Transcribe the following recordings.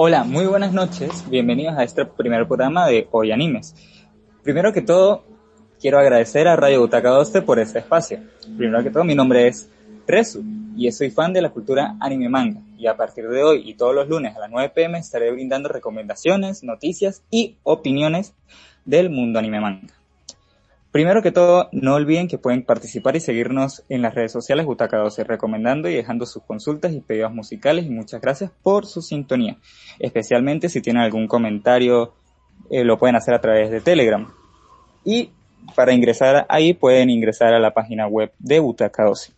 Hola, muy buenas noches. Bienvenidos a este primer programa de Hoy Animes. Primero que todo, quiero agradecer a Radio Butaca 12 por este espacio. Primero que todo, mi nombre es Resu y soy fan de la cultura anime manga. Y a partir de hoy y todos los lunes a las 9 pm estaré brindando recomendaciones, noticias y opiniones del mundo anime manga. Primero que todo, no olviden que pueden participar y seguirnos en las redes sociales Butaca 12, recomendando y dejando sus consultas y pedidos musicales y muchas gracias por su sintonía. Especialmente si tienen algún comentario, eh, lo pueden hacer a través de Telegram. Y para ingresar ahí pueden ingresar a la página web de Butaca 12.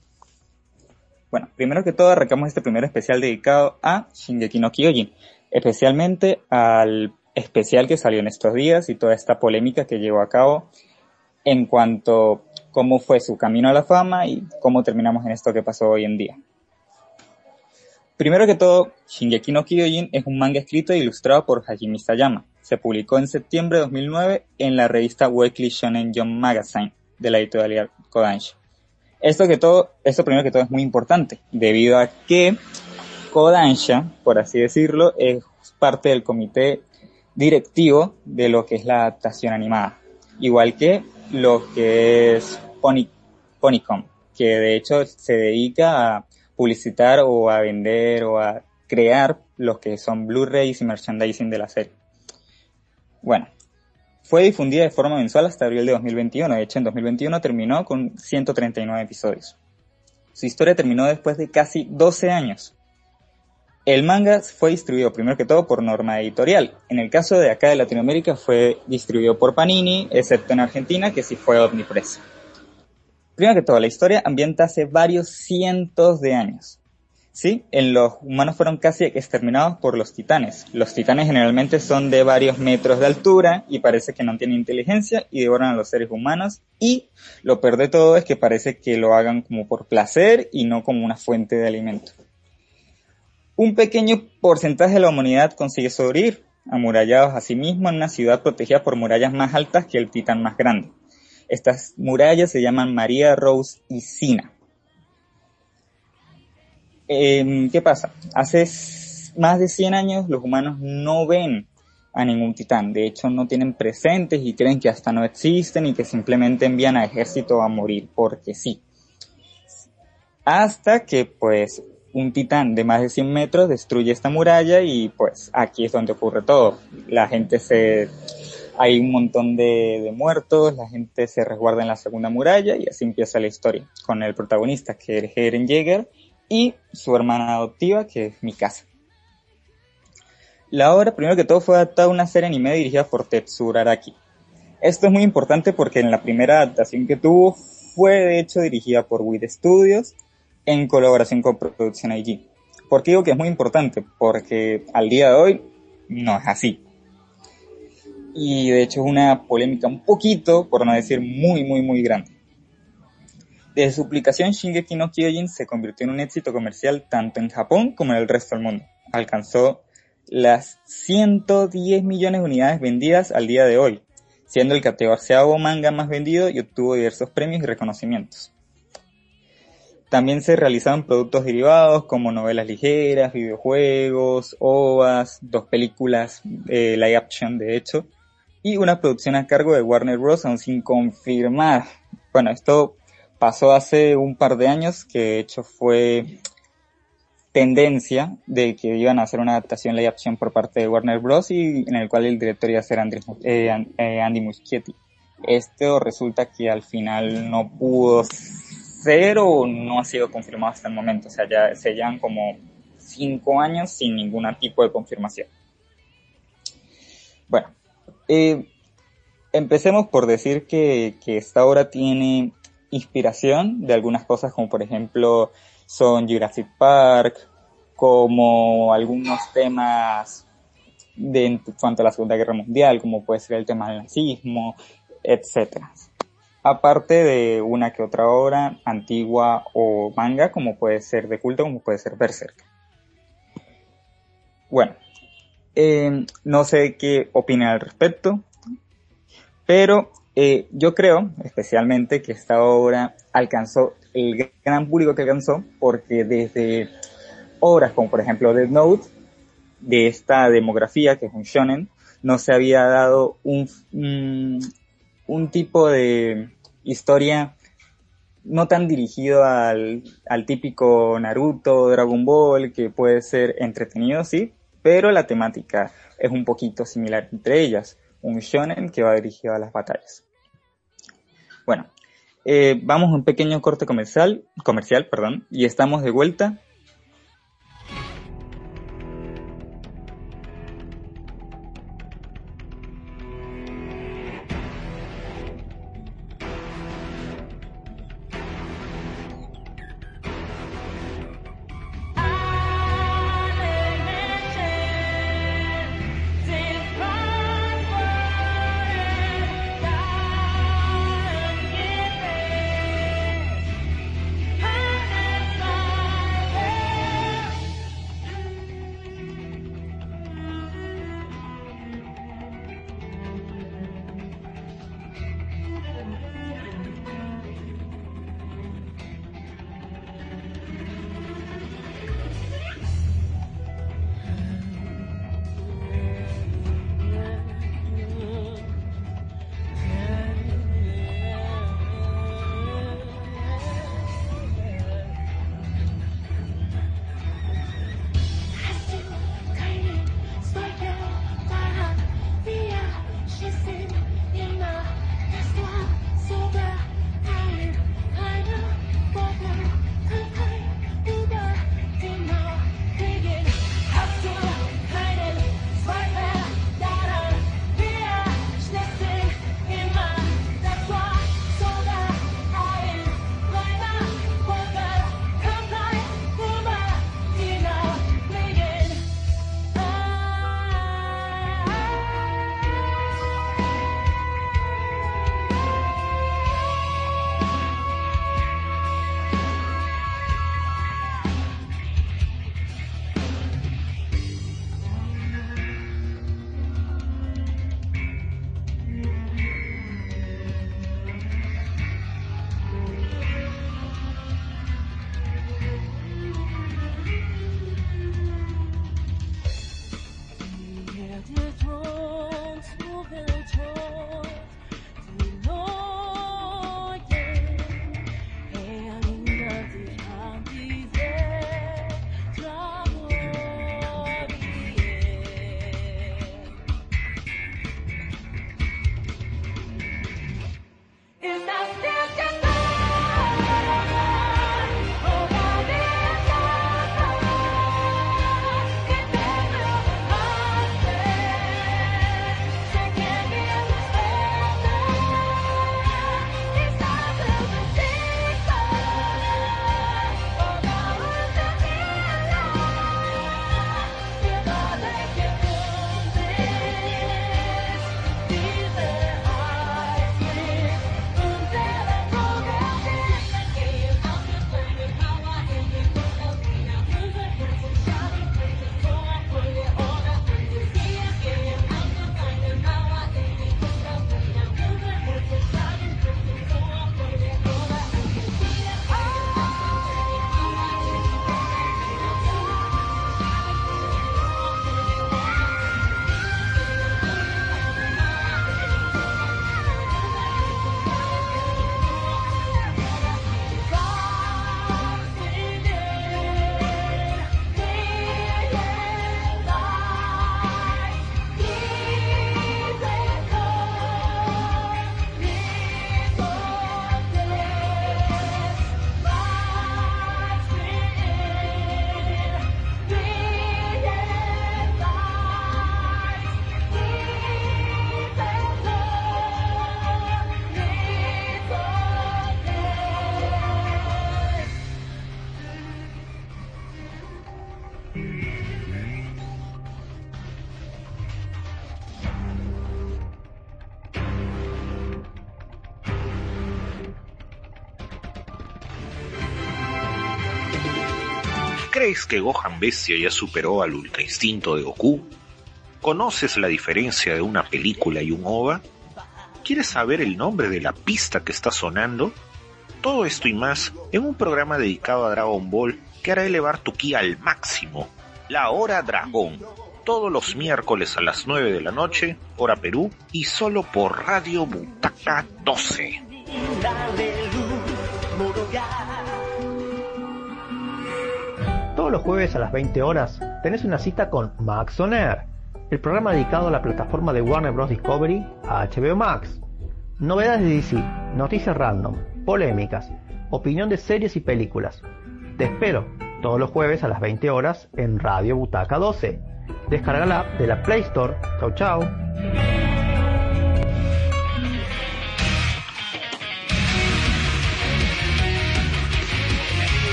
Bueno, primero que todo arrancamos este primer especial dedicado a Shingeki no Kyojin, especialmente al especial que salió en estos días y toda esta polémica que llevó a cabo en cuanto cómo fue su camino a la fama y cómo terminamos en esto que pasó hoy en día. Primero que todo, Shingeki no Kyojin es un manga escrito e ilustrado por Hajime Sayama. Se publicó en septiembre de 2009 en la revista Weekly Shonen Jump Magazine de la editorial Kodansha. Esto que todo, esto primero que todo es muy importante, debido a que Kodansha, por así decirlo, es parte del comité directivo de lo que es la adaptación animada. Igual que lo que es Pony, Ponycom, que de hecho se dedica a publicitar o a vender o a crear los que son Blu-rays y merchandising de la serie. Bueno, fue difundida de forma mensual hasta abril de 2021. De hecho, en 2021 terminó con 139 episodios. Su historia terminó después de casi 12 años. El manga fue distribuido primero que todo por norma editorial. En el caso de acá de Latinoamérica fue distribuido por Panini, excepto en Argentina, que sí fue Omnipress. Primero que todo, la historia ambienta hace varios cientos de años. ¿Sí? En los humanos fueron casi exterminados por los titanes. Los titanes generalmente son de varios metros de altura y parece que no tienen inteligencia y devoran a los seres humanos. Y lo peor de todo es que parece que lo hagan como por placer y no como una fuente de alimento. Un pequeño porcentaje de la humanidad consigue sobrevivir, amurallados a sí mismos en una ciudad protegida por murallas más altas que el titán más grande. Estas murallas se llaman María, Rose y Sina. Eh, ¿Qué pasa? Hace más de 100 años los humanos no ven a ningún titán. De hecho, no tienen presentes y creen que hasta no existen y que simplemente envían a ejército a morir porque sí. Hasta que, pues, un titán de más de 100 metros destruye esta muralla y pues aquí es donde ocurre todo. La gente se... Hay un montón de, muertos, la gente se resguarda en la segunda muralla y así empieza la historia con el protagonista que es Eren Jäger y su hermana adoptiva que es Mikasa. La obra, primero que todo, fue adaptada a una serie anime dirigida por Tetsuro Araki. Esto es muy importante porque en la primera adaptación que tuvo fue de hecho dirigida por WIT Studios en colaboración con Producción IG. ¿Por qué digo que es muy importante? Porque al día de hoy no es así. Y de hecho es una polémica un poquito, por no decir muy, muy, muy grande. Desde su publicación, Shingeki no Kyojin se convirtió en un éxito comercial tanto en Japón como en el resto del mundo. Alcanzó las 110 millones de unidades vendidas al día de hoy, siendo el catorceavo manga más vendido y obtuvo diversos premios y reconocimientos. También se realizaron productos derivados como novelas ligeras, videojuegos, ovas, dos películas eh, live action de hecho, y una producción a cargo de Warner Bros. aún sin confirmar. Bueno, esto pasó hace un par de años, que de hecho fue tendencia de que iban a hacer una adaptación live action por parte de Warner Bros. y en el cual el director iba a ser Andrés, eh, eh, Andy Muschietti. Esto resulta que al final no pudo pero no ha sido confirmado hasta el momento. O sea, ya se llevan como cinco años sin ningún tipo de confirmación. Bueno, eh, empecemos por decir que, que esta obra tiene inspiración de algunas cosas como por ejemplo son Jurassic Park, como algunos temas de cuanto a la Segunda Guerra Mundial, como puede ser el tema del nazismo, etcétera aparte de una que otra obra antigua o manga, como puede ser de culto, como puede ser Berserk. Bueno, eh, no sé qué opinan al respecto, pero eh, yo creo especialmente que esta obra alcanzó el gran público que alcanzó, porque desde obras como por ejemplo Death Note, de esta demografía, que es un shonen, no se había dado un, un, tipo de historia no tan dirigido al, al, típico Naruto, Dragon Ball, que puede ser entretenido, sí, pero la temática es un poquito similar entre ellas. Un shonen que va dirigido a las batallas. Bueno, eh, vamos a un pequeño corte comercial, comercial, perdón, y estamos de vuelta ¿Crees que Gohan Bestia ya superó al Ultra Instinto de Goku? ¿Conoces la diferencia de una película y un OVA? ¿Quieres saber el nombre de la pista que está sonando? Todo esto y más en un programa dedicado a Dragon Ball que hará elevar tu ki al máximo. La Hora Dragón, todos los miércoles a las 9 de la noche, hora Perú, y solo por Radio Butaca 12. Todos los jueves a las 20 horas tenés una cita con Max On el programa dedicado a la plataforma de Warner Bros. Discovery HBO Max. Novedades de DC, noticias random, polémicas, opinión de series y películas. Te espero todos los jueves a las 20 horas en Radio Butaca 12. Descarga la app de la Play Store. Chau chau.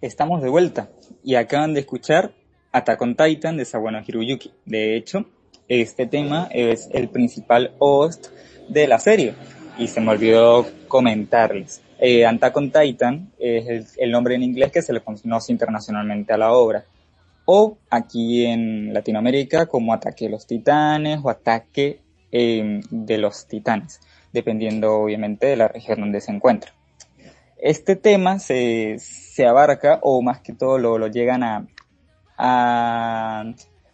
Estamos de vuelta y acaban de escuchar Attack on Titan de Sawano Hiroyuki. De hecho, este tema es el principal host de la serie y se me olvidó comentarles. Eh, Attack on Titan es el, nombre en inglés que se le conoce internacionalmente a la obra. O aquí en Latinoamérica como Ataque de los Titanes o Ataque eh, de los Titanes, dependiendo obviamente de la región donde se encuentra. Este tema se, se abarca, o más que todo lo, lo llegan a, a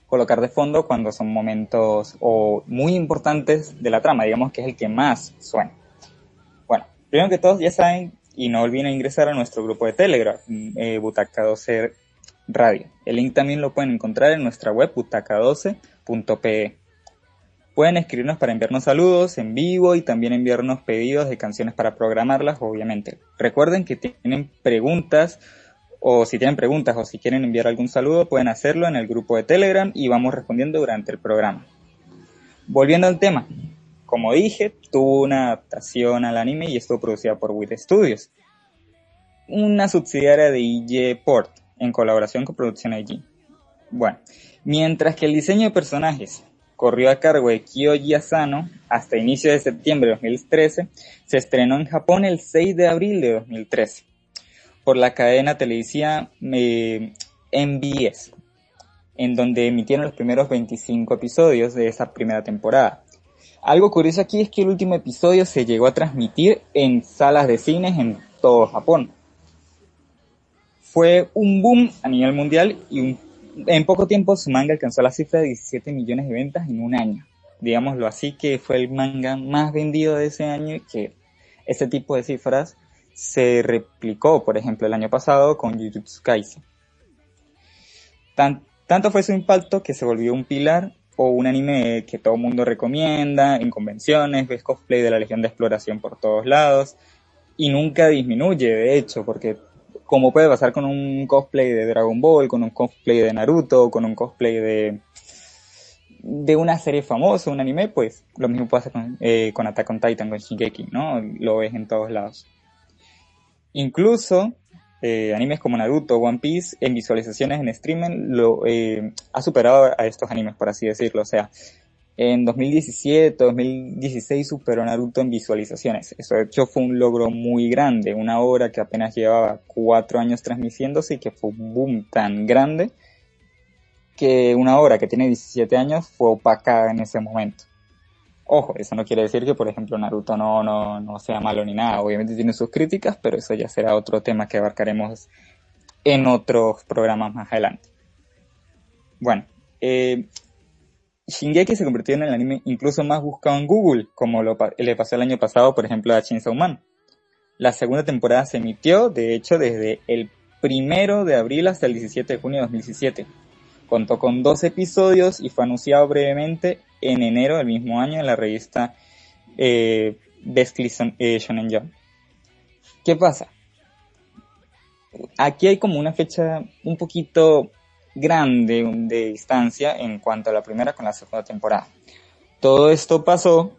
colocar de fondo cuando son momentos o muy importantes de la trama, digamos que es el que más suena. Bueno, primero que todos ya saben y no olviden ingresar a nuestro grupo de Telegram, eh, Butaca 12 Radio. El link también lo pueden encontrar en nuestra web butaca12.pe. Pueden escribirnos para enviarnos saludos en vivo y también enviarnos pedidos de canciones para programarlas, obviamente. Recuerden que tienen preguntas o si tienen preguntas o si quieren enviar algún saludo, pueden hacerlo en el grupo de Telegram y vamos respondiendo durante el programa. Volviendo al tema, como dije, tuvo una adaptación al anime y estuvo producida por WIT Studios, una subsidiaria de IG Port, en colaboración con Producción IG. Bueno, mientras que el diseño de personajes corrió a cargo de Kyoji Asano hasta inicio de septiembre de 2013, se estrenó en Japón el 6 de abril de 2013 por la cadena televisiva eh, MBS, en donde emitieron los primeros 25 episodios de esa primera temporada. Algo curioso aquí es que el último episodio se llegó a transmitir en salas de cines en todo Japón. Fue un boom a nivel mundial y un en poco tiempo su manga alcanzó la cifra de 17 millones de ventas en un año. Digámoslo así, que fue el manga más vendido de ese año y que ese tipo de cifras se replicó, por ejemplo, el año pasado con Jujutsu Kaisen. tanto fue su impacto que se volvió un pilar o un anime que todo el mundo recomienda en convenciones, ves cosplay de la Legión de Exploración por todos lados y nunca disminuye, de hecho, porque como puede pasar con un cosplay de Dragon Ball, con un cosplay de Naruto, con un cosplay de de una serie famosa, un anime, pues lo mismo pasa con, eh, con Attack on Titan, con Shingeki, ¿no? Lo ves en todos lados. Incluso eh, animes como Naruto, One Piece, en visualizaciones en streaming, lo eh, ha superado a estos animes, por así decirlo. O sea, en 2017, 2016 superó Naruto en visualizaciones. Eso de hecho fue un logro muy grande, una obra que apenas llevaba cuatro años transmitiéndose y que fue un boom tan grande que una obra que tiene 17 años fue opacada en ese momento. Ojo, eso no quiere decir que, por ejemplo, Naruto no, no, no sea malo ni nada. Obviamente tiene sus críticas, pero eso ya será otro tema que abarcaremos en otros programas más adelante. Bueno, eh, Shingeki se convirtió en el anime incluso más buscado en Google, como lo, le pasó el año pasado, por ejemplo, a Chainsaw Man. La segunda temporada se emitió, de hecho, desde el primero de abril hasta el 17 de junio de 2017. Contó con dos episodios y fue anunciado brevemente en enero del mismo año en la revista eh, Best eh, Shonen Jump. ¿Qué pasa? Aquí hay como una fecha un poquito grande de distancia en cuanto a la primera con la segunda temporada. Todo esto pasó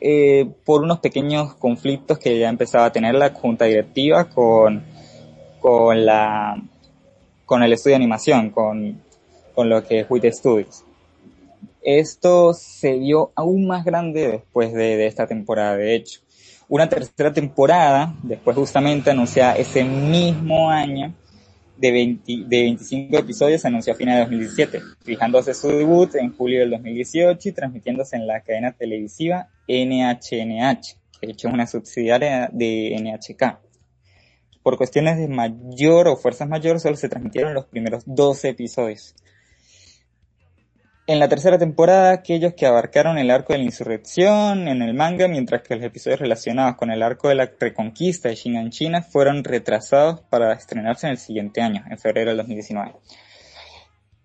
eh, por unos pequeños conflictos que ya empezaba a tener la junta directiva con, con la con el estudio de animación, con, con lo que es WIT Studios. Esto se vio aún más grande después de, de esta temporada, de hecho. Una tercera temporada, después justamente anunciada ese mismo año, de, 20, de 25 episodios se anunció a finales de 2017, fijándose su debut en julio del 2018 y transmitiéndose en la cadena televisiva NHNH, que de hecho una subsidiaria de NHK. por cuestiones de mayor o fuerzas mayores solo se transmitieron los primeros 12 episodios. En la tercera temporada, aquellos que abarcaron el arco de la insurrección en el manga, mientras que los episodios relacionados con el arco de la reconquista de Shingan China fueron retrasados para estrenarse en el siguiente año, en febrero del 2019.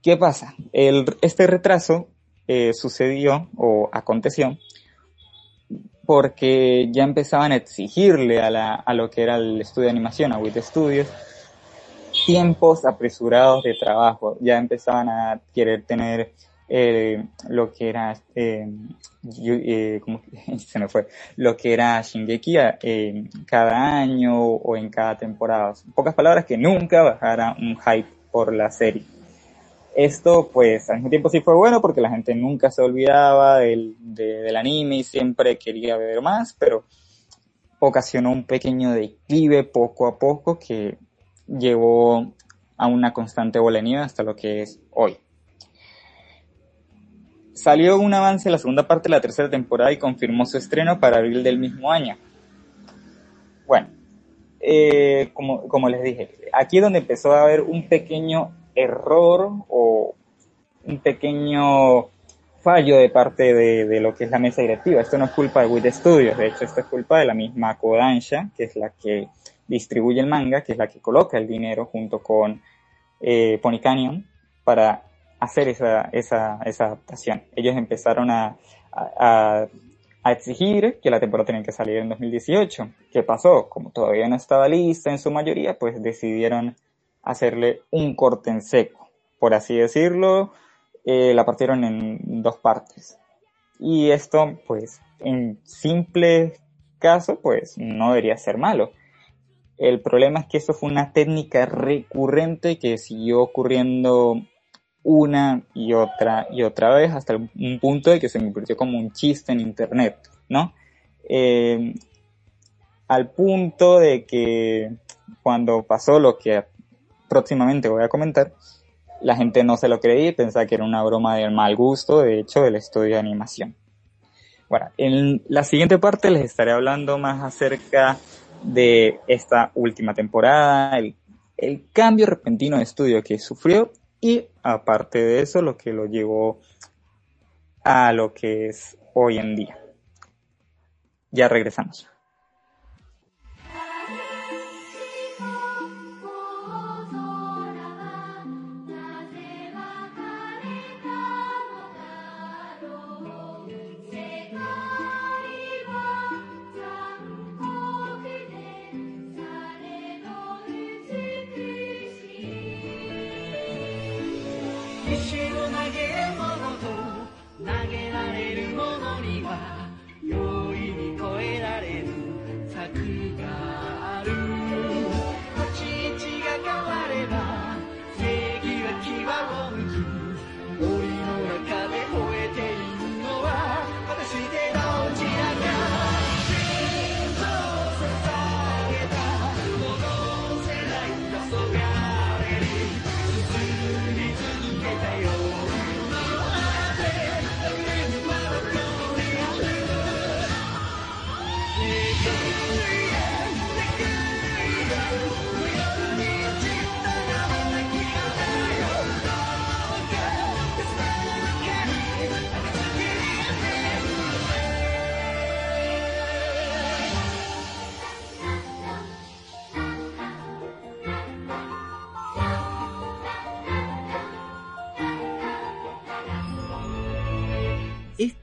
¿Qué pasa? este retraso eh, sucedió o aconteció porque ya empezaban a exigirle a, la, a lo que era el estudio de animación, a WIT Studios, tiempos apresurados de trabajo. Ya empezaban a querer tener eh, lo que era, eh, eh se me fue, lo que era Shingeki eh, cada año o en cada temporada. En pocas palabras, que nunca bajara un hype por la serie. Esto, pues, al mismo tiempo sí fue bueno porque la gente nunca se olvidaba del, del anime y siempre quería ver más, pero ocasionó un pequeño declive poco a poco que llevó a una constante bola hasta lo que es hoy. Salió un avance en la segunda parte de la tercera temporada y confirmó su estreno para abril del mismo año. Bueno, eh, como, como les dije, aquí es donde empezó a haber un pequeño error o un pequeño fallo de parte de, lo que es la mesa directiva. Esto no es culpa de WIT Studios, de hecho esto es culpa de la misma Kodansha, que es la que distribuye el manga, que es la que coloca el dinero junto con eh, Pony Canyon para hacer esa, esa, esa adaptación. Ellos empezaron a, a, a, exigir que la temporada tenía que salir en 2018. ¿Qué pasó? Como todavía no estaba lista en su mayoría, pues decidieron hacerle un corte en seco, por así decirlo, eh, la partieron en dos partes. Y esto, pues, en simple caso, pues, no debería ser malo. El problema es que eso fue una técnica recurrente que siguió ocurriendo una y otra y otra vez hasta un punto de que se me convirtió como un chiste en internet, ¿no? Eh, al punto de que cuando pasó lo que próximamente voy a comentar, la gente no se lo creía y pensaba que era una broma de mal gusto, de hecho, del estudio de animación. Bueno, en la siguiente parte les estaré hablando más acerca de esta última temporada, el, el cambio repentino de estudio que sufrió y aparte de eso lo que lo llevó a lo que es hoy en día. Ya regresamos. 石を投げる者と投げられるものには容易に越えられる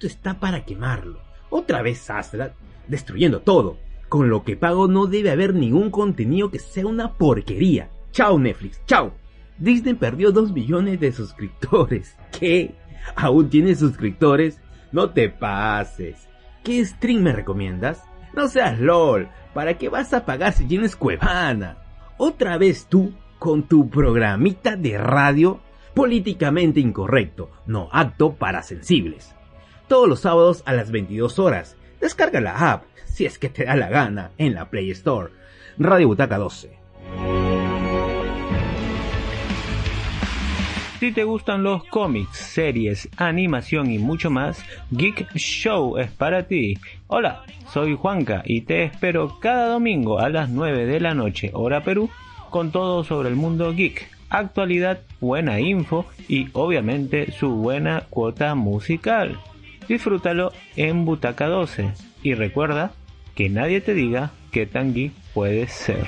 Está para quemarlo. Otra vez Astra, destruyendo todo. Con lo que pago no debe haber ningún contenido que sea una porquería. Chao Netflix, chao. Disney perdió 2 millones de suscriptores. ¿Qué? ¿Aún tienes suscriptores? No te pases. ¿Qué stream me recomiendas? No seas LOL. ¿Para qué vas a pagar si tienes Cuevana? Otra vez tú con tu programita de radio políticamente incorrecto, no apto para sensibles todos los sábados a las 22 horas. Descarga la app, si es que te da la gana, en la Play Store. Radio Butaca 12. Si te gustan los cómics, series, animación y mucho más, Geek Show es para ti. Hola, soy Juanca y te espero cada domingo a las 9 de la noche, hora Perú, con todo sobre el mundo geek, actualidad, buena info y obviamente su buena cuota musical Disfrútalo en Butaca 12 y recuerda que nadie te diga qué tan geek puedes ser.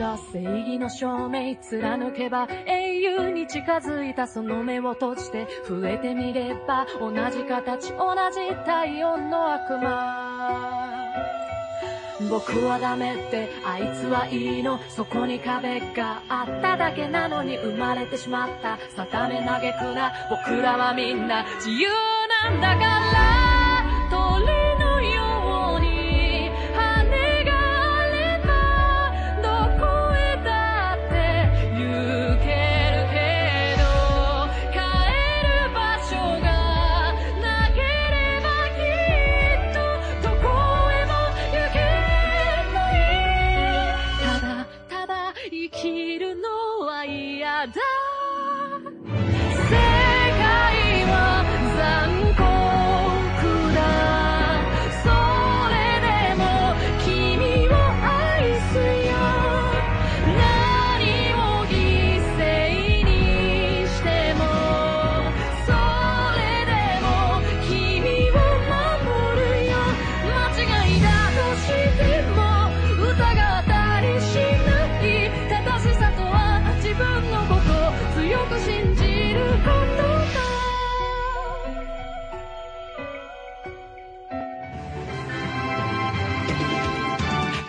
が正義の証明貫けば英雄に近づいたその目を閉じて増えてみれば同じ形同じ体温の悪魔 僕はダメってあいつはいいの。そこに壁があっただけなのに生まれてしまった。定め嘆くな。僕らはみんな自由なんだから。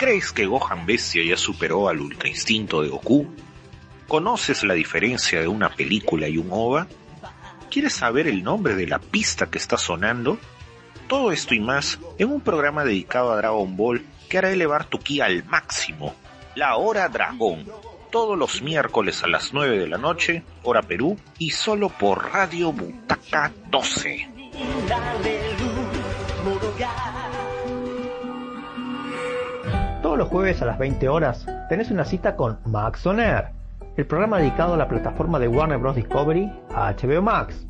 ¿Crees que Gohan Bestia ya superó al Ultra Instinto de Goku? ¿Conoces la diferencia de una película y un OVA? ¿Quieres saber el nombre de la pista que está sonando? Todo esto y más en un programa dedicado a Dragon Ball que hará elevar tu ki al máximo. La Hora Dragón. Todos los miércoles a las 9 de la noche, hora Perú, y solo por Radio Butaca 12. Todos los jueves a las 20 horas tenés una cita con Max On el programa dedicado a la plataforma de Warner Bros. Discovery HBO Max.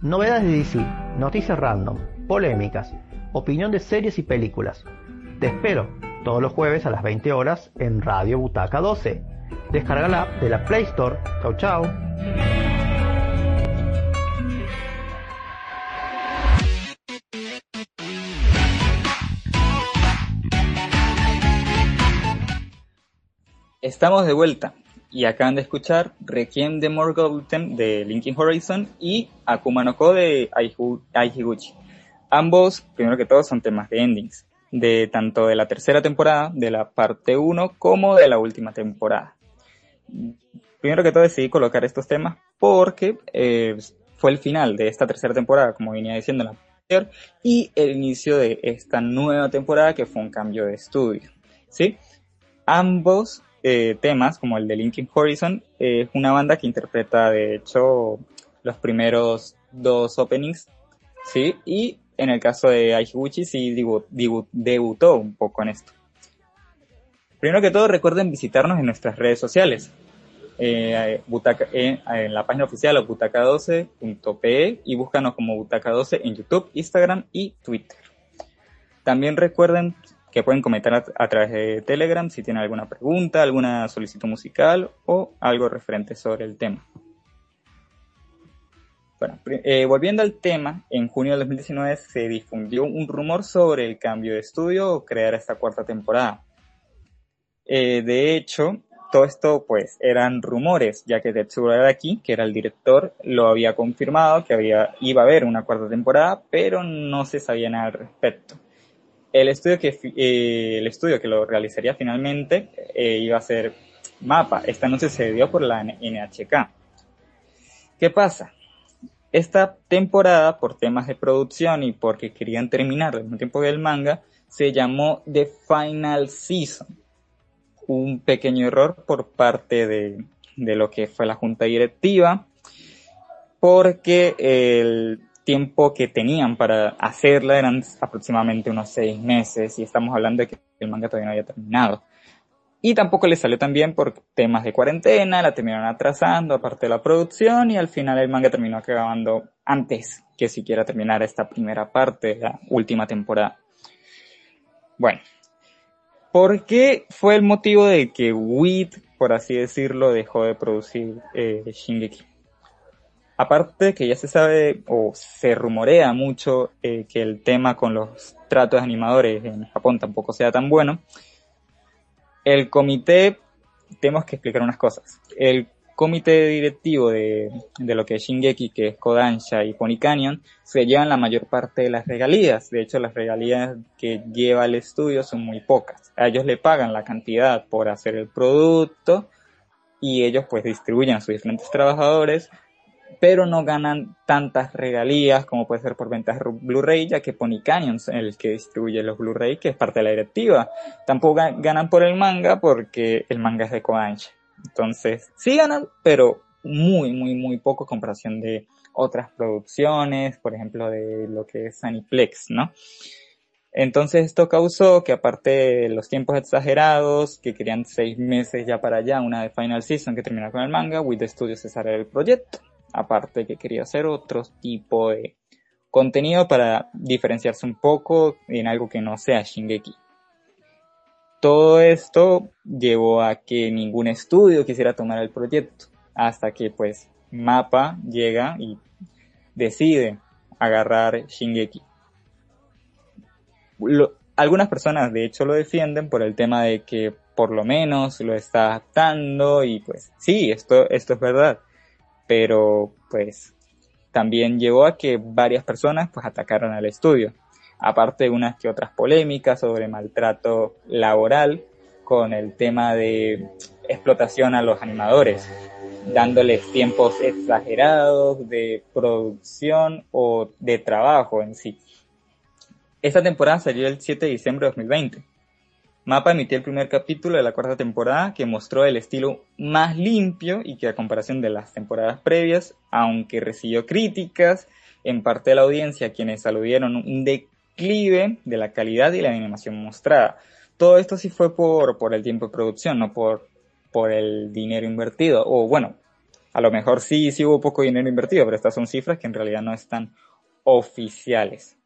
Novedades de DC, noticias random, polémicas, opinión de series y películas. Te espero todos los jueves a las 20 horas en Radio Butaca 12. Descarga la de la Play Store. Chau chau. Estamos de vuelta y acaban de escuchar Requiem de Morgulten de Linkin Horizon y Akuma no Ko de Aihiguchi. Ambos, primero que todo, son temas de endings, de tanto de la tercera temporada, de la parte 1, como de la última temporada. Primero que todo decidí colocar estos temas porque eh, fue el final de esta tercera temporada, como venía diciendo en la anterior, y el inicio de esta nueva temporada que fue un cambio de estudio. ¿sí? Ambos eh, temas, como el de Linkin Horizon, eh, es una banda que interpreta de hecho los primeros dos openings, ¿sí? Y en el caso de Aihiguchi sí debutó un poco en esto. Primero que todo recuerden visitarnos en nuestras redes sociales. Eh, Butaca- eh, en la página oficial o butaca12.pe y búscanos como Butaca12 en YouTube, Instagram y Twitter. También recuerden que pueden comentar a, través de Telegram si tienen alguna pregunta, alguna solicitud musical o algo referente sobre el tema. Bueno, eh, volviendo al tema, en junio del 2019 se difundió un rumor sobre el cambio de estudio o crear esta cuarta temporada. Eh, de hecho, todo esto pues eran rumores, ya que Tetsuo Araki, que era el director, lo había confirmado que había, iba a haber una cuarta temporada, pero no se sabía nada al respecto. El estudio que, eh, el estudio que lo realizaría finalmente eh, iba a ser Mapa. Esta no se dio por la NHK. ¿Qué pasa? Esta temporada, por temas de producción y porque querían terminar al mismo tiempo que el manga, se llamó The Final Season. Un pequeño error por parte de, de lo que fue la junta directiva, porque el tiempo que tenían para hacerla eran aproximadamente unos seis meses y estamos hablando de que el manga todavía no había terminado. Y tampoco le salió tan bien por temas de cuarentena, la terminaron atrasando, aparte de la producción, y al final el manga terminó acabando antes que siquiera terminar esta primera parte, la última temporada. Bueno, ¿por qué fue el motivo de que WIT, por así decirlo, dejó de producir eh, Shingeki? Aparte que ya se sabe o se rumorea mucho eh, que el tema con los tratos de animadores en Japón tampoco sea tan bueno, el comité, tenemos que explicar unas cosas. El comité directivo de, de, lo que es Shingeki, que es Kodansha y Pony Canyon, se llevan la mayor parte de las regalías. De hecho, las regalías que lleva el estudio son muy pocas. A ellos le pagan la cantidad por hacer el producto y ellos pues distribuyen a sus diferentes trabajadores pero no ganan tantas regalías como puede ser por ventas Blu-ray, ya que Pony Canyon es el que distribuye los Blu-ray, que es parte de la directiva. Tampoco ganan por el manga porque el manga es de Kodansha. Entonces, sí ganan, pero muy, muy, muy poco comparación de otras producciones, por ejemplo, de lo que es Aniplex, ¿no? Entonces esto causó que aparte de los tiempos exagerados, que querían seis meses ya para allá, una de Final Season que termina con el manga, With Studios se sale el proyecto aparte que quería hacer otro tipo de contenido para diferenciarse un poco en algo que no sea Shingeki. Todo esto llevó a que ningún estudio quisiera tomar el proyecto, hasta que pues Mapa llega y decide agarrar Shingeki. algunas personas de hecho lo defienden por el tema de que por lo menos lo está adaptando y pues sí, esto, esto es verdad pero pues también llevó a que varias personas pues atacaron al estudio, aparte de unas que otras polémicas sobre maltrato laboral con el tema de explotación a los animadores, dándoles tiempos exagerados de producción o de trabajo en sí. Esta temporada salió el 7 de diciembre de 2020 Mapa emitió el primer capítulo de la cuarta temporada que mostró el estilo más limpio y que a comparación de las temporadas previas, aunque recibió críticas en parte de la audiencia quienes aludieron un declive de la calidad y la animación mostrada. Todo esto sí fue por, por el tiempo de producción, no por, por el dinero invertido. O bueno, a lo mejor sí, sí hubo poco dinero invertido, pero estas son cifras que en realidad no están oficiales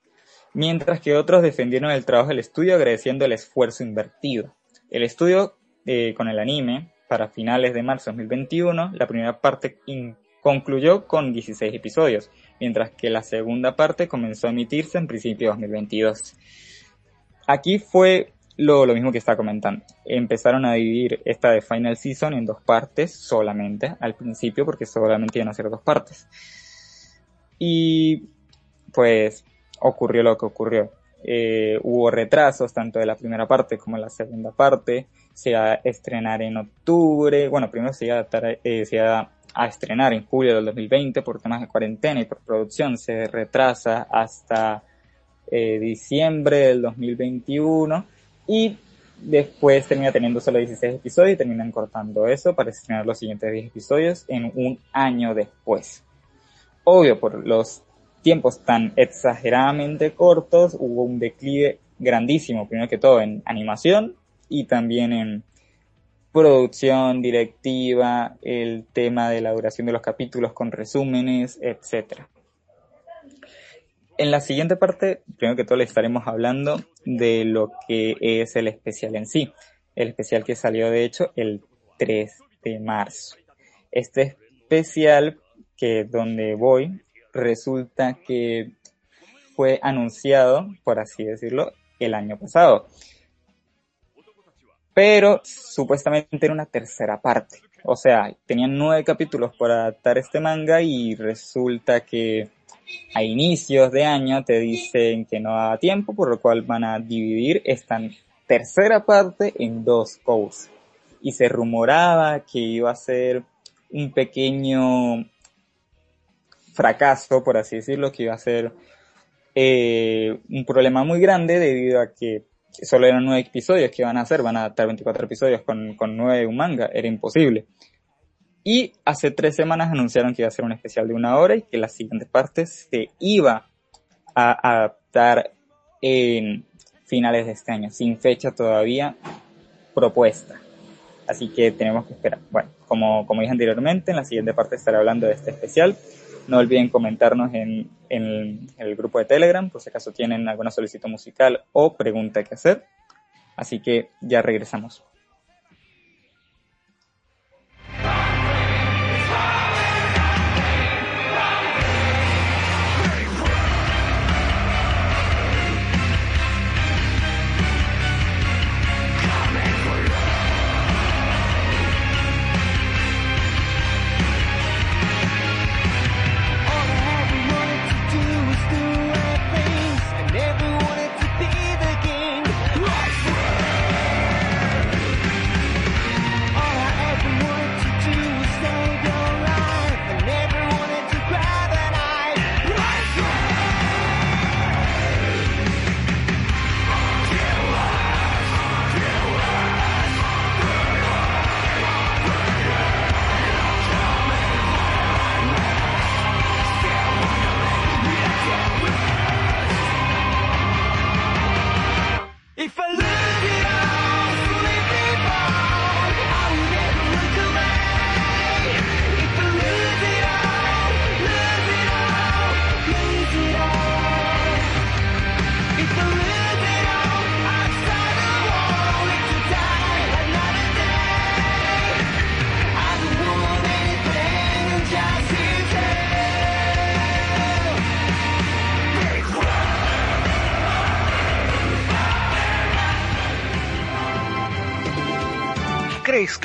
mientras que otros defendieron el trabajo del estudio agradeciendo el esfuerzo invertido. El estudio eh, con el anime, para finales de marzo de 2021, la primera parte concluyó con 16 episodios, mientras que la segunda parte comenzó a emitirse en principio de 2022. Aquí fue lo, lo mismo que estaba comentando. Empezaron a dividir esta de Final Season en dos partes solamente, al principio, porque solamente iban a ser dos partes. Y pues ocurrió lo que ocurrió. Eh, hubo retrasos tanto de la primera parte como de la segunda parte. Se iba a estrenar en octubre. Bueno, primero se iba a, eh, estrenar en julio del 2020 por temas de cuarentena y por producción. Se retrasa hasta eh, diciembre del 2021 y después termina teniendo solo 16 episodios y terminan cortando eso para estrenar los siguientes 10 episodios en un año después. Obvio, por los tiempos tan exageradamente cortos, hubo un declive grandísimo, primero que todo en animación y también en producción directiva, el tema de la duración de los capítulos con resúmenes, etc. En la siguiente parte, primero que todo, le estaremos hablando de lo que es el especial en sí. El especial que salió, de hecho, el 3 de marzo. Este especial que donde voy resulta que fue anunciado, por así decirlo, el año pasado. Pero supuestamente era una tercera parte. O sea, tenían nueve capítulos para adaptar este manga y resulta que a inicios de año te dicen que no da tiempo, por lo cual van a dividir esta tercera parte en dos cows. Y se rumoraba que iba a ser un pequeño fracaso, por así decirlo, que iba a ser eh, un problema muy grande debido a que solo eran nueve episodios que iban a hacer, van a adaptar 24 episodios con, con nueve de un manga, era imposible. Y hace tres semanas anunciaron que iba a ser un especial de una hora y que la siguiente parte se iba a adaptar en finales de este año, sin fecha todavía propuesta. Así que tenemos que esperar. Bueno, como, como dije anteriormente, en la siguiente parte estaré hablando de este especial. No olviden comentarnos en, el grupo de Telegram, por si acaso tienen alguna solicitud musical o pregunta que hacer. Así que ya regresamos.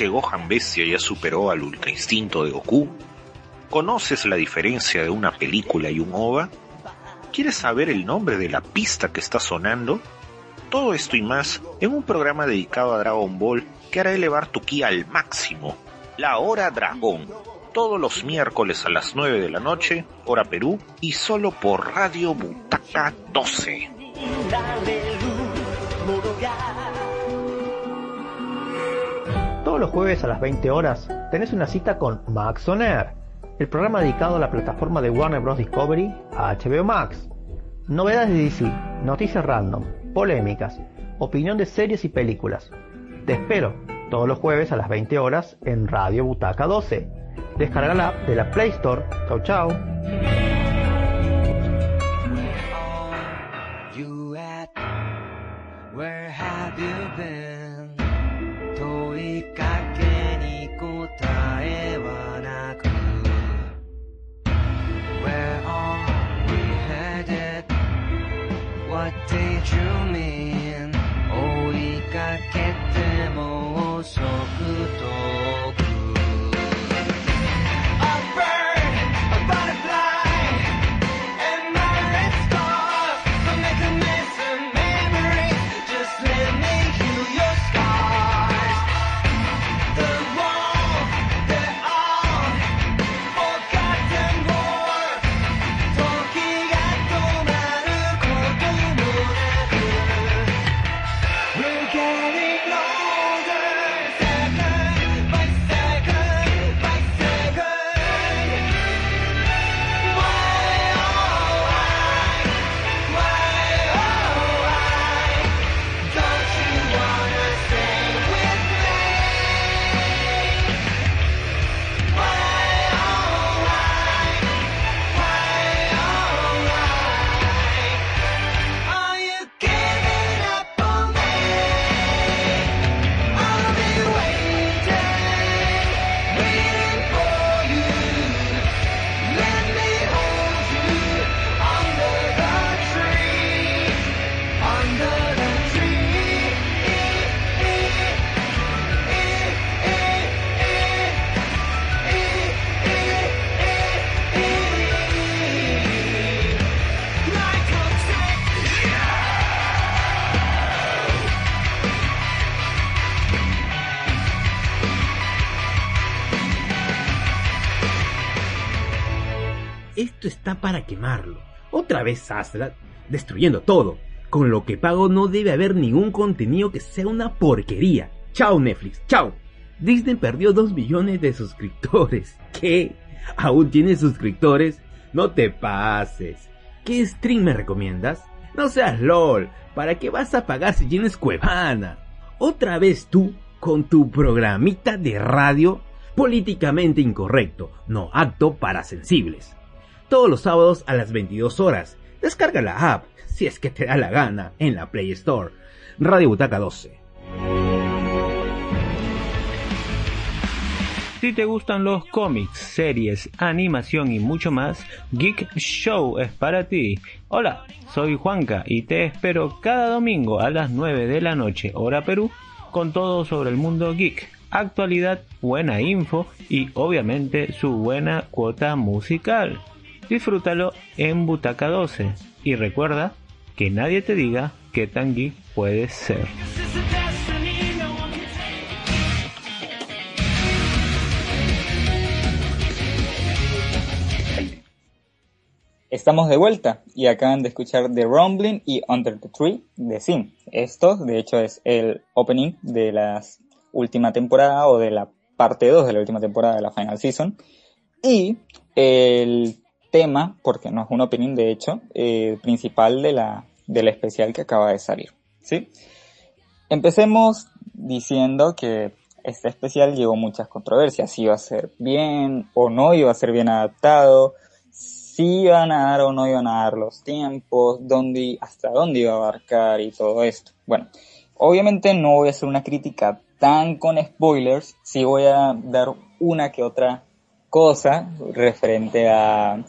Gohan Bestia ya superó al Ultra Instinto de Goku? ¿Conoces la diferencia de una película y un OVA? ¿Quieres saber el nombre de la pista que está sonando? Todo esto y más en un programa dedicado a Dragon Ball que hará elevar tu ki al máximo. La Hora Dragón. Todos los miércoles a las 9 de la noche, hora Perú, y solo por Radio Butaca 12. Todos los jueves a las 20 horas tenés una cita con Max On Air, el programa dedicado a la plataforma de Warner Bros. Discovery HBO Max. Novedades de DC, noticias random, polémicas, opinión de series y películas. Te espero todos los jueves a las 20 horas en Radio Butaca 12. Descarga la de la Play Store. Chau chau. 問いかけに答えはなく Where are we headed? What did you mean? 追いかけても遅くと Esto está para quemarlo. Otra vez Astra, destruyendo todo. Con lo que pago no debe haber ningún contenido que sea una porquería. Chao Netflix, chao. Disney perdió 2 millones de suscriptores. ¿Qué? ¿Aún tienes suscriptores? No te pases. ¿Qué stream me recomiendas? No seas LOL. ¿Para qué vas a pagar si tienes Cuevana? Otra vez tú. con tu programita de radio políticamente incorrecto, no apto para sensibles. Todos los sábados a las 22 horas. Descarga la app, si es que te da la gana, en la Play Store. Radio Butaca 12. Si te gustan los cómics, series, animación y mucho más, Geek Show es para ti. Hola, soy Juanca y te espero cada domingo a las 9 de la noche, hora Perú, con todo sobre el mundo geek, actualidad, buena info y obviamente su buena cuota musical. Disfrútalo en Butaca 12 y recuerda que nadie te diga qué tan geek puedes ser. Estamos de vuelta y acaban de escuchar The Rumbling y Under the Tree de Sim. Esto, de hecho, es el opening de la última temporada o de la parte 2 de la última temporada de la Final Season. Y el tema, porque no es un opening de hecho, eh, principal de la, del especial que acaba de salir. ¿sí? Empecemos diciendo que este especial llevó muchas controversias. Si iba a ser bien o no iba a ser bien adaptado si iban a dar o no iban a dar los tiempos, dónde, hasta dónde iba a abarcar y todo esto. Bueno, obviamente no voy a hacer una crítica tan con spoilers, sí voy a dar una que otra cosa referente a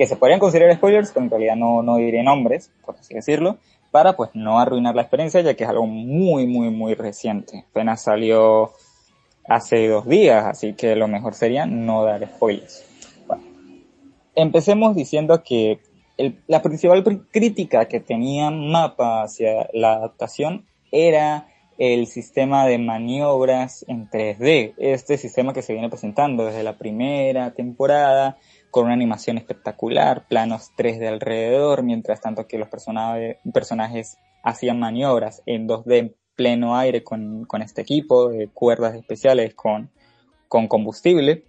que se podrían considerar spoilers, pero en realidad no, no diré nombres, por así decirlo, para pues no arruinar la experiencia, ya que es algo muy, muy, muy reciente. Apenas salió hace dos días, así que lo mejor sería no dar spoilers. Empecemos diciendo que la principal crítica que tenía Mapa hacia la adaptación era el sistema de maniobras en 3D, este sistema que se viene presentando desde la primera temporada, con una animación espectacular, planos 3D alrededor, mientras tanto que los personajes hacían maniobras en 2D en pleno aire con, este equipo de cuerdas especiales con, combustible.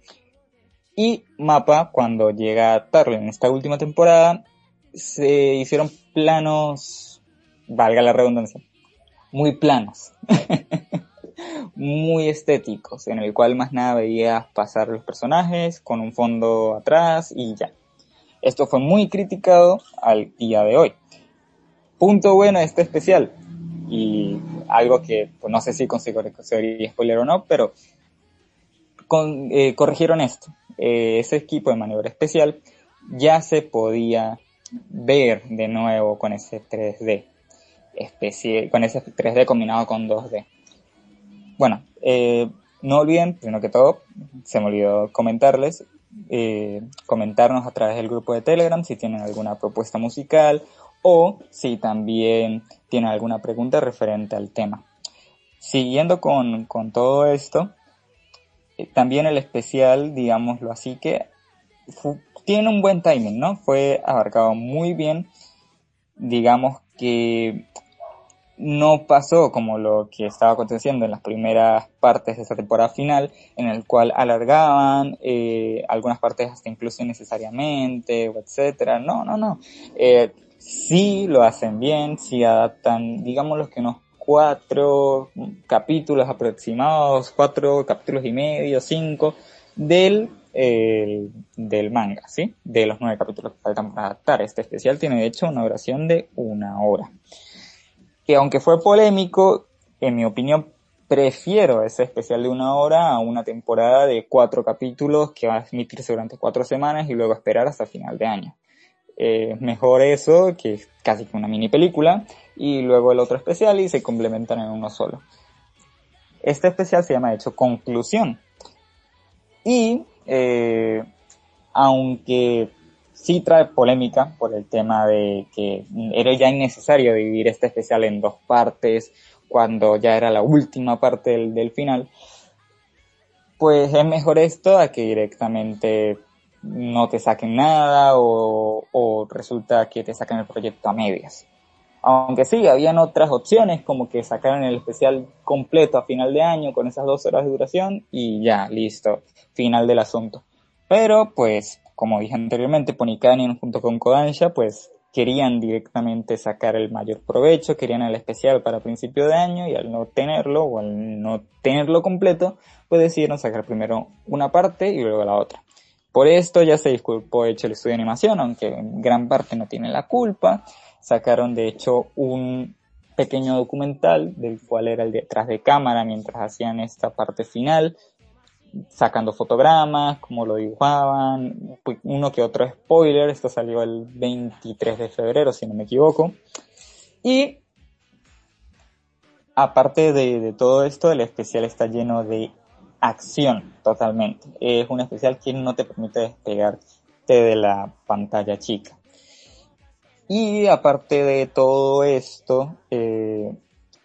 Y Mapa, cuando llega a en esta última temporada, se hicieron planos, valga la redundancia, muy planos, muy estéticos, en el cual más nada veías pasar los personajes con un fondo atrás y ya. Esto fue muy criticado al día de hoy. Punto bueno de este especial, y algo que pues, no sé si consigo spoiler o no, pero con, eh, corrigieron esto. Eh, ese equipo de maniobra especial ya se podía ver de nuevo con ese 3D, especie, con ese 3D combinado con 2D. Bueno, eh, no olviden, primero que todo, se me olvidó comentarles, eh, comentarnos a través del grupo de Telegram si tienen alguna propuesta musical o si también tienen alguna pregunta referente al tema. Siguiendo con, con todo esto, eh, también el especial, digámoslo así, que tiene un buen timing, ¿no? Fue abarcado muy bien. Digamos que no pasó como lo que estaba aconteciendo en las primeras partes de esa temporada final, en el cual alargaban eh, algunas partes hasta incluso innecesariamente, etcétera. No, no, no. Eh, sí lo hacen bien, sí adaptan, digamos, los que nos cuatro capítulos aproximados, cuatro capítulos y medio, cinco, del, del manga, ¿sí? De los nueve capítulos que faltan para adaptar. Este especial tiene de hecho una duración de una hora. Que aunque fue polémico, en mi opinión, prefiero ese especial de una hora a una temporada de cuatro capítulos que va a emitirse durante cuatro semanas y luego esperar hasta final de año. Eh, mejor eso que casi que una mini película y luego el otro especial y se complementan en uno solo. Este especial se llama hecho Conclusión. Y eh, aunque sí trae polémica por el tema de que era ya innecesario dividir este especial en dos partes cuando ya era la última parte del, del final, pues es mejor esto a que directamente no te saquen nada o, o resulta que te sacan el proyecto a medias. Aunque sí, habían otras opciones como que sacaran el especial completo a final de año con esas dos horas de duración y ya, listo, final del asunto. Pero pues, como dije anteriormente, Ponikanin junto con Kodansha pues querían directamente sacar el mayor provecho, querían el especial para principio de año y al no tenerlo o al no tenerlo completo, pues decidieron sacar primero una parte y luego la otra. Por esto ya se disculpó hecho el estudio de animación, aunque en gran parte no tiene la culpa. Sacaron de hecho un pequeño documental del cual era el detrás de cámara mientras hacían esta parte final, sacando fotogramas, cómo lo dibujaban, uno que otro spoiler, esto salió el 23 de febrero si no me equivoco. Y aparte de, de todo esto, el especial está lleno de acción totalmente. Es un especial que no te permite despegarte de la pantalla chica. Y aparte de todo esto, eh,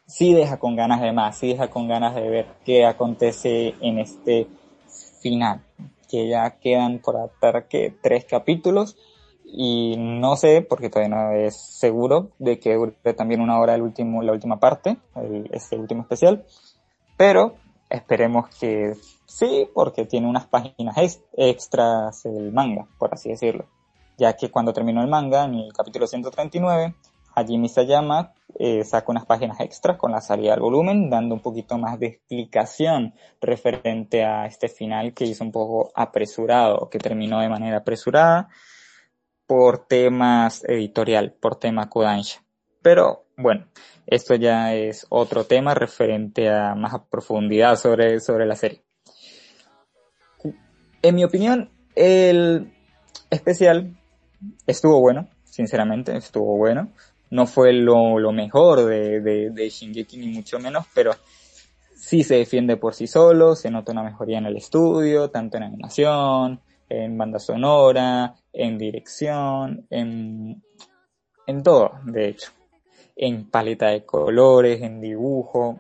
sí deja con ganas de más, sí deja con ganas de ver qué acontece en este final, que ya quedan por atar que tres capítulos y no sé, porque todavía no es seguro de que dure también una hora el último, la última parte, el, este último especial, pero esperemos que sí, porque tiene unas páginas extras el manga, por así decirlo ya que cuando terminó el manga, en el capítulo 139, Hajime Sayama eh, saca unas páginas extras con la salida del volumen, dando un poquito más de explicación referente a este final que hizo un poco apresurado, que terminó de manera apresurada por temas editorial, por tema Kodansha. Pero bueno, esto ya es otro tema referente a más profundidad sobre, sobre la serie. En mi opinión, el especial estuvo bueno, sinceramente, estuvo bueno. No fue lo, lo mejor de, de, de Shingeki ni mucho menos, pero sí se defiende por sí solo, se nota una mejoría en el estudio, tanto en animación, en banda sonora, en dirección, en, en todo, de hecho. En paleta de colores, en dibujo,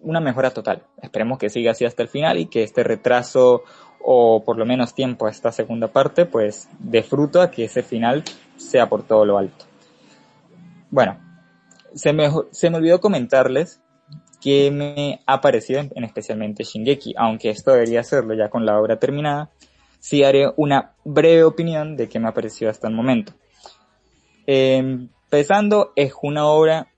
una mejora total. Esperemos que siga así hasta el final y que este retraso o por lo menos tiempo a esta segunda parte, pues de fruto a que ese final sea por todo lo alto. Bueno, se me, se me olvidó comentarles que me ha parecido en, especialmente Shingeki, aunque esto debería hacerlo ya con la obra terminada, sí haré una breve opinión de qué me ha parecido hasta el momento. empezando, es una obra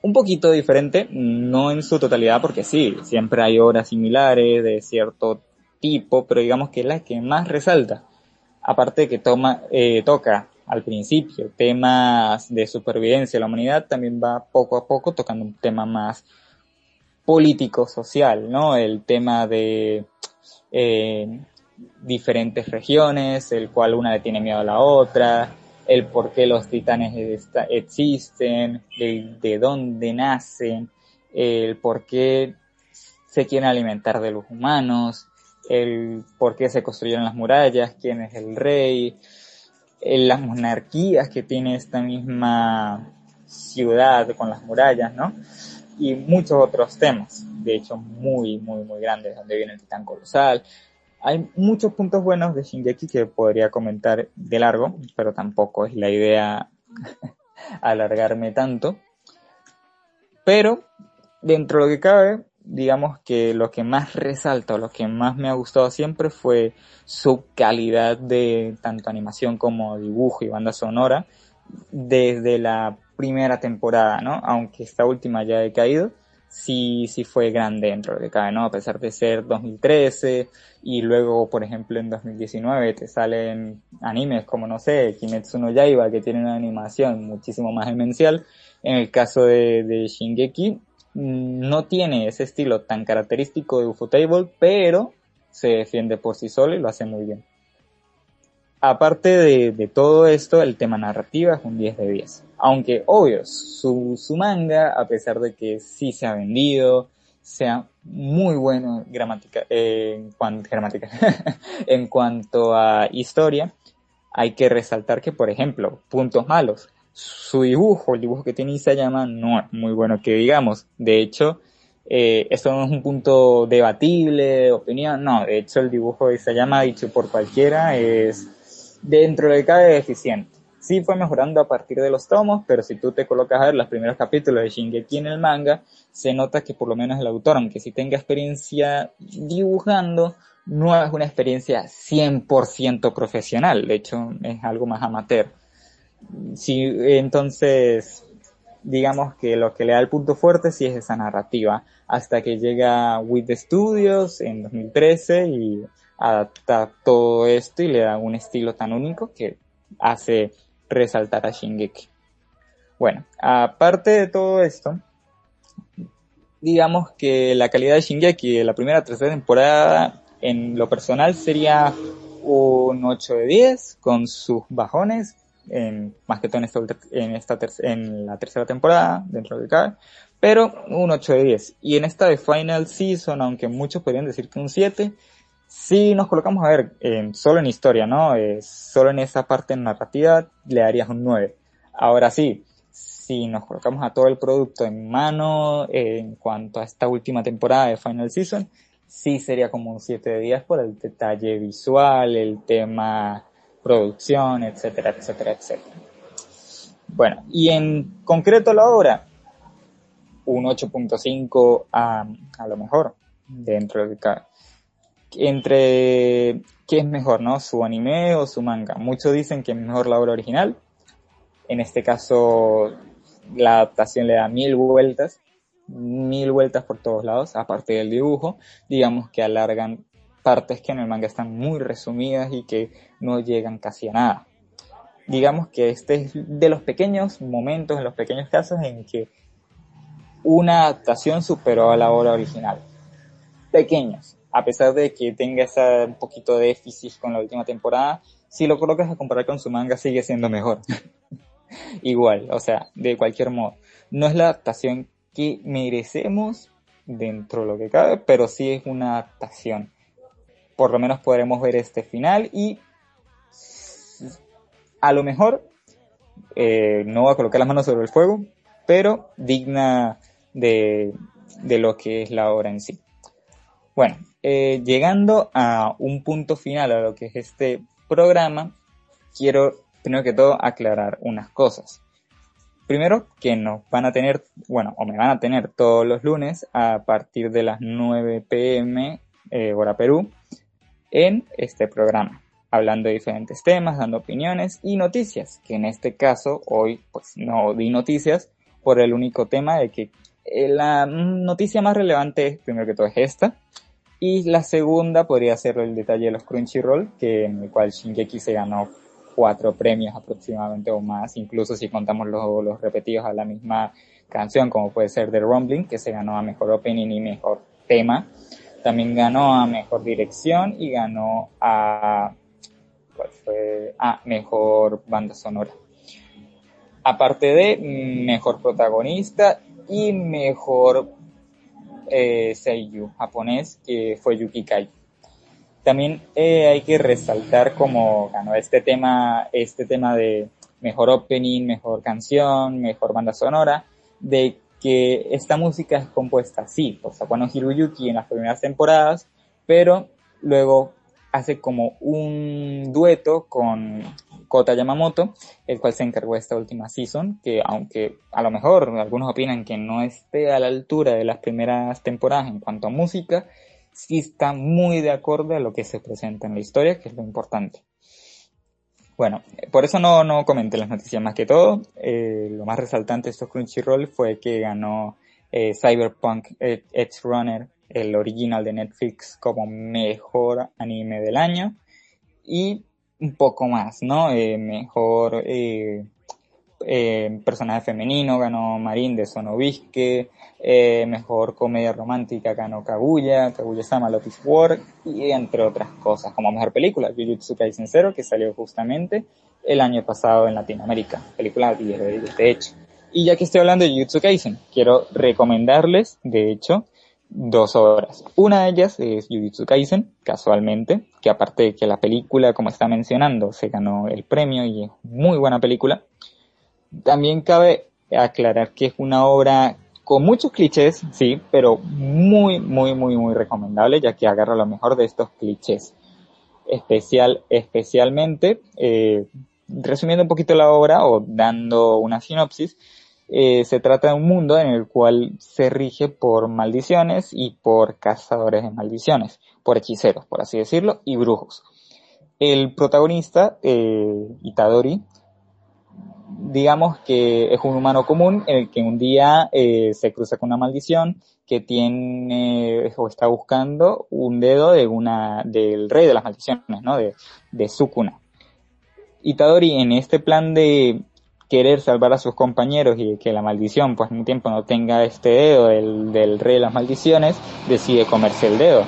un poquito diferente, no en su totalidad, porque sí, siempre hay obras similares de cierto tipo, pero digamos que es la que más resalta. Aparte de que toma, eh, toca al principio temas de supervivencia de la humanidad, también va poco a poco tocando un tema más político, social, ¿no? El tema de eh, diferentes regiones, el cual una le tiene miedo a la otra, el por qué los titanes existen, el de dónde nacen, el por qué se quieren alimentar de los humanos, el por qué se construyeron las murallas, quién es el rey, las monarquías que tiene esta misma ciudad con las murallas, ¿no? Y muchos otros temas, de hecho muy, muy, muy grandes, donde viene el titán colosal, hay muchos puntos buenos de Shingeki que podría comentar de largo, pero tampoco es la idea alargarme tanto. Pero, dentro de lo que cabe, digamos que lo que más resalta o lo que más me ha gustado siempre fue su calidad de tanto animación como dibujo y banda sonora desde la primera temporada, ¿no? Aunque esta última ya ha decaído, sí, sí fue grande dentro de cabe, ¿no? A pesar de ser 2013 y luego, por ejemplo, en 2019 te salen animes como, no sé, Kimetsu no Yaiba, que tiene una animación muchísimo más demencial. En el caso de, Shingeki, no tiene ese estilo tan característico de Ufotable, pero se defiende por sí solo y lo hace muy bien. Aparte de, todo esto, el tema narrativa es un 10 de 10 aunque obvio, su, su manga, a pesar de que sí se ha vendido, sea muy bueno gramática, eh, en, gramática en cuanto a historia, hay que resaltar que, por ejemplo, puntos malos. Su dibujo, el dibujo que tiene Isayama, no es muy bueno que digamos. De hecho, eh, no es un punto debatible, opinión, no. De hecho, el dibujo de Isayama, dicho por cualquiera, es dentro de cada deficiente sí fue mejorando a partir de los tomos, pero si tú te colocas a ver los primeros capítulos de Shingeki en el manga, se nota que por lo menos el autor, aunque sí tenga experiencia dibujando, no es una experiencia 100% profesional, de hecho es algo más amateur. Sí, entonces, digamos que lo que le da el punto fuerte sí es esa narrativa, hasta que llega With Studios en 2013 y adapta todo esto y le da un estilo tan único que hace resaltar a Shingeki. Bueno, aparte de todo esto, digamos que la calidad de Shingeki de la primera tercera temporada en lo personal sería un 8 de 10 con sus bajones, en, más que todo en, esta, en, esta ter- en la tercera temporada, dentro del CAR, pero un 8 de 10. Y en esta de Final Season, aunque muchos podrían decir que un 7, si nos colocamos a ver en- solo en historia, ¿no? Eh, solo en esa parte narrativa le darías un 9. Ahora sí, si nos colocamos a todo el producto en mano eh, en cuanto a esta última temporada de Final Season, sí sería como un 7 de 10 por el detalle visual, el tema producción, etcétera, etcétera, etcétera. Bueno, y en concreto la obra, un 8.5 a, a lo mejor, dentro del cabe. Entre, ¿qué es mejor, no? ¿Su anime o su manga? Muchos dicen que es mejor la obra original. En este caso, la adaptación le da mil vueltas, mil vueltas por todos lados, aparte del dibujo, digamos que alargan partes que en el manga están muy resumidas y que no llegan casi a nada. Digamos que este es de los pequeños momentos, de los pequeños casos en que una adaptación superó a la obra original. Pequeños, a pesar de que tenga esa un poquito de déficit con la última temporada, si lo colocas a comparar con su manga sigue siendo mejor. Igual, o sea, de cualquier modo. No es la adaptación que merecemos dentro de lo que cabe, pero sí es una adaptación. Por lo menos podremos ver este final y a lo mejor eh, no voy a colocar las manos sobre el fuego, pero digna de, de lo que es la obra en sí. Bueno, eh, llegando a un punto final a lo que es este programa, quiero primero que todo aclarar unas cosas. Primero, que nos van a tener, bueno, o me van a tener todos los lunes a partir de las 9 pm eh, hora Perú en este programa, hablando de diferentes temas, dando opiniones y noticias, que en este caso hoy pues no di noticias por el único tema de que eh, la noticia más relevante primero que todo es esta, y la segunda podría ser el detalle de los Crunchyroll, que en el cual Shingeki se ganó cuatro premios aproximadamente o más, incluso si contamos los, los repetidos a la misma canción, como puede ser The Rumbling, que se ganó a mejor opening y mejor tema. También ganó a mejor dirección y ganó a, ¿cuál fue? A mejor banda sonora. Aparte de mejor protagonista y mejor eh, Seiyu japonés, que fue Yuki Kai. También eh, hay que resaltar como ganó este tema, este tema de mejor opening, mejor canción, mejor banda sonora, de que esta música es compuesta, sí, por Sawano Hiroyuki en las primeras temporadas, pero luego hace como un dueto con Kota Yamamoto, el cual se encargó esta última season, que aunque a lo mejor algunos opinan que no esté a la altura de las primeras temporadas en cuanto a música, sí está muy de acuerdo a lo que se presenta en la historia, que es lo importante. Bueno, por eso no, no comenté las noticias más que todo. Eh, lo más resaltante de estos Crunchyroll fue que ganó eh, Cyberpunk Edge Runner, el original de Netflix, como mejor anime del año. Y un poco más, ¿no? Eh, mejor eh, eh, personaje femenino ganó Marín de Sonobisque, eh, mejor comedia romántica ganó Kaguya, Kaguya-sama Love is War, y entre otras cosas, como mejor película, Jujutsu Kaisen Zero, que salió justamente el año pasado en Latinoamérica, película 10 de, hecho. Y ya que estoy hablando de Jujutsu Kaisen, quiero recomendarles, de hecho, dos obras. Una de ellas es Jujutsu Kaisen, casualmente, que aparte de que la película, como está mencionando, se ganó el premio y es muy buena película, también cabe aclarar que es una obra con muchos clichés, sí, pero muy, muy, muy, muy recomendable, ya que agarra lo mejor de estos clichés. Especial, especialmente, eh, resumiendo un poquito la obra o dando una sinopsis, eh, se trata de un mundo en el cual se rige por maldiciones y por cazadores de maldiciones, por hechiceros, por así decirlo, y brujos. El protagonista, eh, Itadori, digamos que es un humano común en el que un día eh, se cruza con una maldición que tiene o está buscando un dedo de una del rey de las maldiciones, ¿no? De, de Sukuna. Itadori en este plan de querer salvar a sus compañeros y que la maldición pues en un tiempo no tenga este dedo del, del rey de las maldiciones, decide comerse el dedo,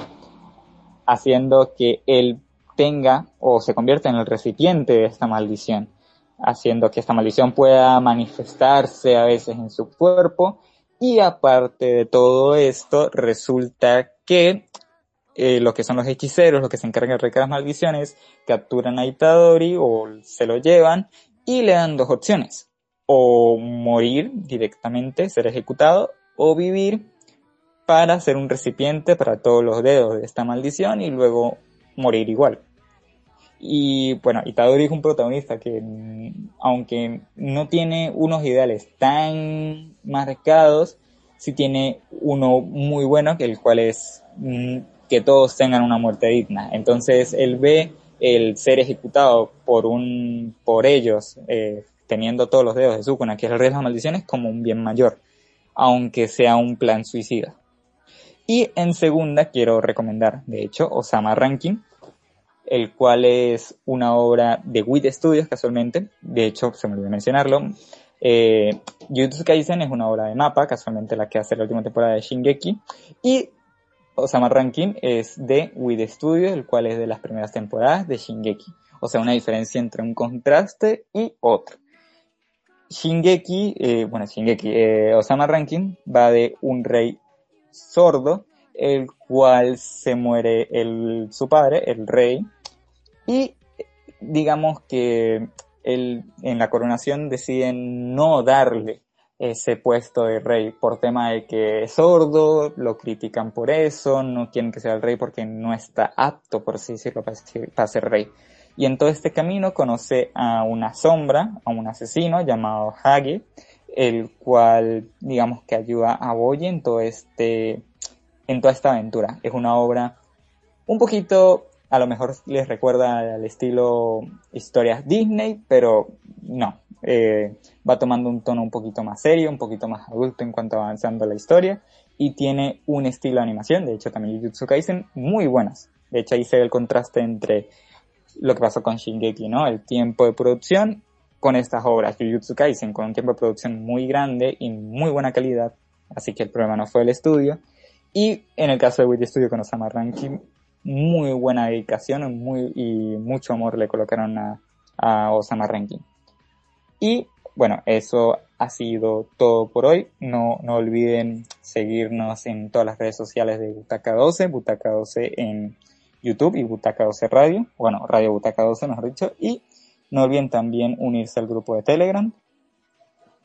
haciendo que él tenga o se convierta en el recipiente de esta maldición, haciendo que esta maldición pueda manifestarse a veces en su cuerpo. Y aparte de todo esto resulta que eh, lo que son los hechiceros, los que se encargan de arreglar las maldiciones, capturan a Itadori o se lo llevan y le dan dos opciones. O morir directamente, ser ejecutado, o vivir para ser un recipiente para todos los dedos de esta maldición y luego morir igual. Y bueno, Itadori es un protagonista que, aunque no tiene unos ideales tan marcados, sí tiene uno muy bueno, que el cual es mm, que todos tengan una muerte digna. Entonces él ve el ser ejecutado por un, por ellos, eh, teniendo todos los dedos de Sukuna, que es el rey de las maldiciones, como un bien mayor, aunque sea un plan suicida. Y en segunda quiero recomendar, de hecho, Osama Ranking, el cual es una obra de WIT Studios casualmente, de hecho se me olvidó mencionarlo. Eh, Jujutsu Kaisen es una obra de mapa, casualmente la que hace la última temporada de Shingeki, y Osama Ranking es de WIT Studios, el cual es de las primeras temporadas de Shingeki. O sea, una diferencia entre un contraste y otro. Shingeki, eh, bueno, Shingeki, eh, Osama Ranking va de un rey sordo, el cual se muere el, su padre, el rey, y digamos que él, en la coronación deciden no darle ese puesto de rey por tema de que es sordo, lo critican por eso, no quieren que sea el rey porque no está apto, por así decirlo, para ser, para rey. Y en todo este camino conoce a una sombra, a un asesino llamado Hage, el cual, digamos que ayuda a Boye en todo este, en toda esta aventura. Es una obra un poquito, a lo mejor les recuerda al estilo historias Disney, pero no. Eh, va tomando un tono un poquito más serio, un poquito más adulto en cuanto avanzando la historia y tiene un estilo de animación, de hecho también Jujutsu Kaisen, muy buenas. De hecho ahí se ve el contraste entre lo que pasó con Shingeki, ¿no? El tiempo de producción con estas obras. Jujutsu Kaisen con un tiempo de producción muy grande y muy buena calidad, así que el problema no fue el estudio. Y en el caso de Wit Studio con Osama Ranking, muy buena dedicación muy, y mucho amor le colocaron a, a Osama Ranking. Y bueno, eso ha sido todo por hoy. No, no olviden seguirnos en todas las redes sociales de Butaca 12, Butaca 12 en YouTube y Butaca 12 Radio, bueno, Radio Butaca 12 mejor dicho, y no olviden también unirse al grupo de Telegram.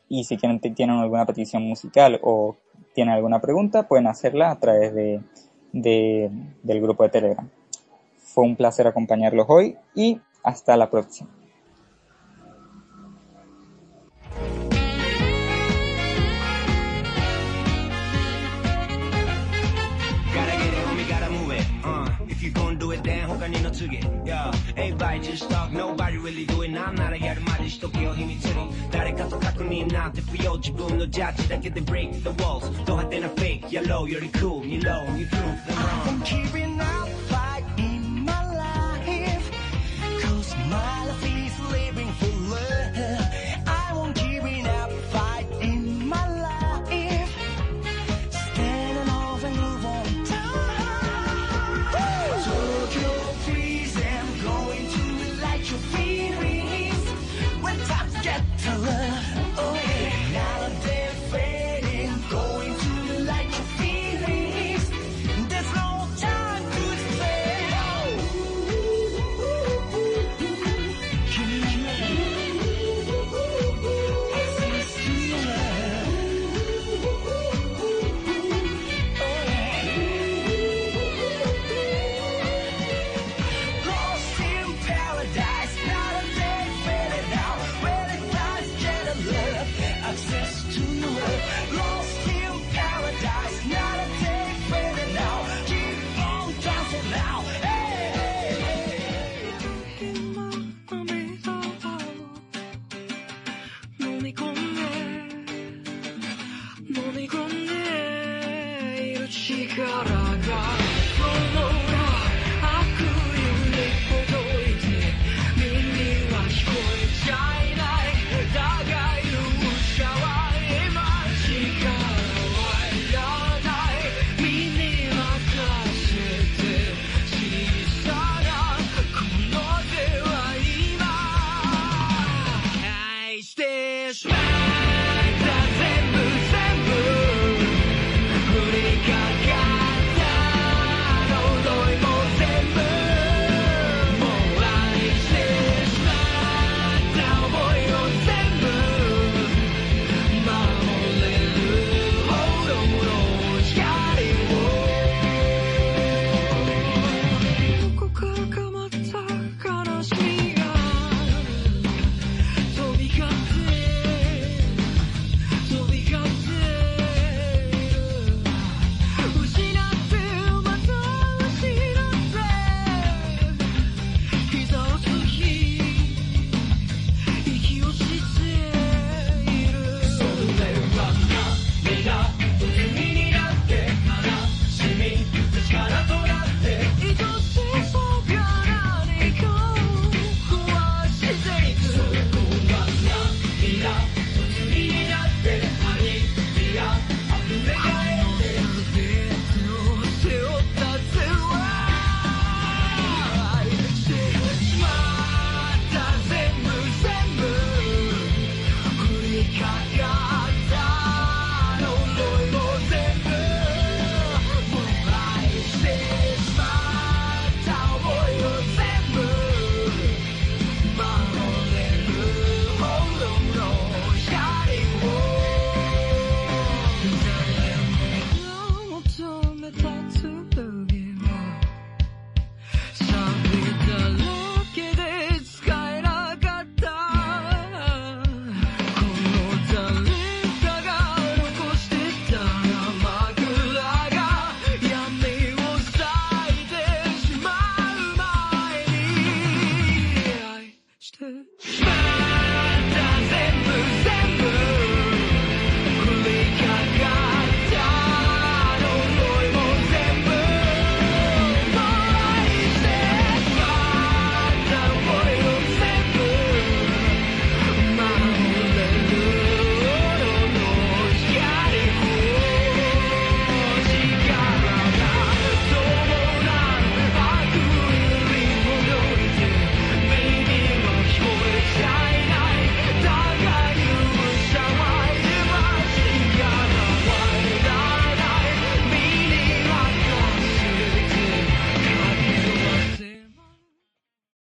Y si quieren, tienen alguna petición musical o tienen alguna pregunta, pueden hacerla a través de, de, del grupo de Telegram. Fue un placer acompañarlos hoy y hasta la próxima. んならやるまでしとけよ秘密に誰かと確認なんて不要自分のジャッジだけで break the walls どう派手な fake, yellow より cool 二浪 you prove them wrong I'm keeping up fight in my life Cause my life